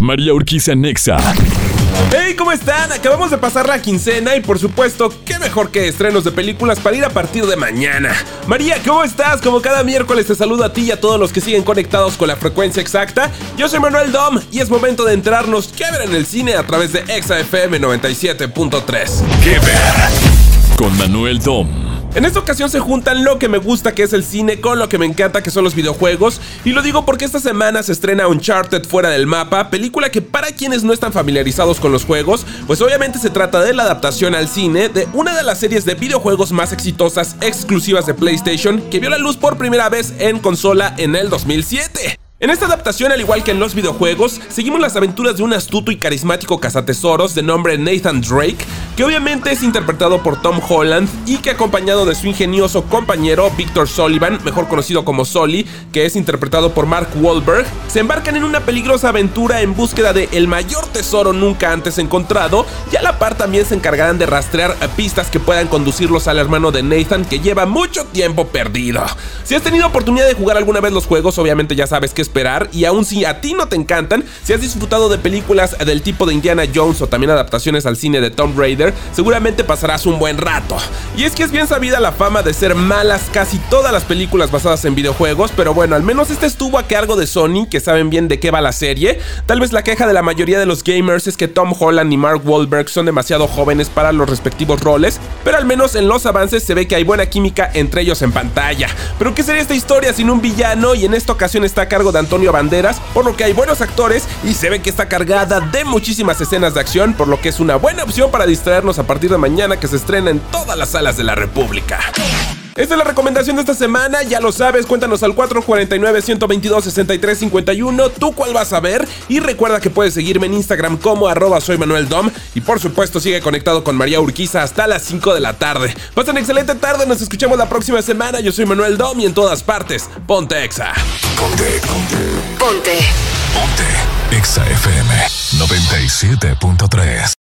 María Urquiza Nexa. Hey, ¿cómo están? Acabamos de pasar la quincena y por supuesto, qué mejor que estrenos de películas para ir a partir de mañana. María, ¿cómo estás? Como cada miércoles te saludo a ti y a todos los que siguen conectados con la frecuencia exacta. Yo soy Manuel Dom y es momento de entrarnos qué ver en el cine a través de ExaFM 97.3. ¿Qué ver? Con Manuel Dom. En esta ocasión se juntan lo que me gusta que es el cine con lo que me encanta que son los videojuegos y lo digo porque esta semana se estrena Uncharted fuera del mapa, película que para quienes no están familiarizados con los juegos, pues obviamente se trata de la adaptación al cine de una de las series de videojuegos más exitosas exclusivas de PlayStation que vio la luz por primera vez en consola en el 2007. En esta adaptación, al igual que en los videojuegos, seguimos las aventuras de un astuto y carismático cazatesoros de nombre Nathan Drake, que obviamente es interpretado por Tom Holland y que acompañado de su ingenioso compañero Victor Sullivan, mejor conocido como Sully, que es interpretado por Mark Wahlberg, se embarcan en una peligrosa aventura en búsqueda de el mayor tesoro nunca antes encontrado y a la par también se encargarán de rastrear pistas que puedan conducirlos al hermano de Nathan que lleva mucho tiempo perdido. Si has tenido oportunidad de jugar alguna vez los juegos, obviamente ya sabes es esperar y aun si a ti no te encantan, si has disfrutado de películas del tipo de Indiana Jones o también adaptaciones al cine de Tomb Raider, seguramente pasarás un buen rato. Y es que es bien sabida la fama de ser malas casi todas las películas basadas en videojuegos, pero bueno, al menos este estuvo a cargo de Sony, que saben bien de qué va la serie. Tal vez la queja de la mayoría de los gamers es que Tom Holland y Mark Wahlberg son demasiado jóvenes para los respectivos roles, pero al menos en los avances se ve que hay buena química entre ellos en pantalla. Pero ¿qué sería esta historia sin un villano? Y en esta ocasión está a cargo de Antonio Banderas, por lo que hay buenos actores y se ve que está cargada de muchísimas escenas de acción, por lo que es una buena opción para distraernos a partir de mañana que se estrena en todas las salas de la República. Esta es la recomendación de esta semana, ya lo sabes, cuéntanos al 449-122-6351, tú cuál vas a ver y recuerda que puedes seguirme en Instagram como arroba soy Manuel Dom y por supuesto sigue conectado con María Urquiza hasta las 5 de la tarde. Pasen excelente tarde, nos escuchamos la próxima semana, yo soy Manuel Dom y en todas partes, ponte Exa. Ponte, ponte. Ponte. Ponte. Exa FM 97.3.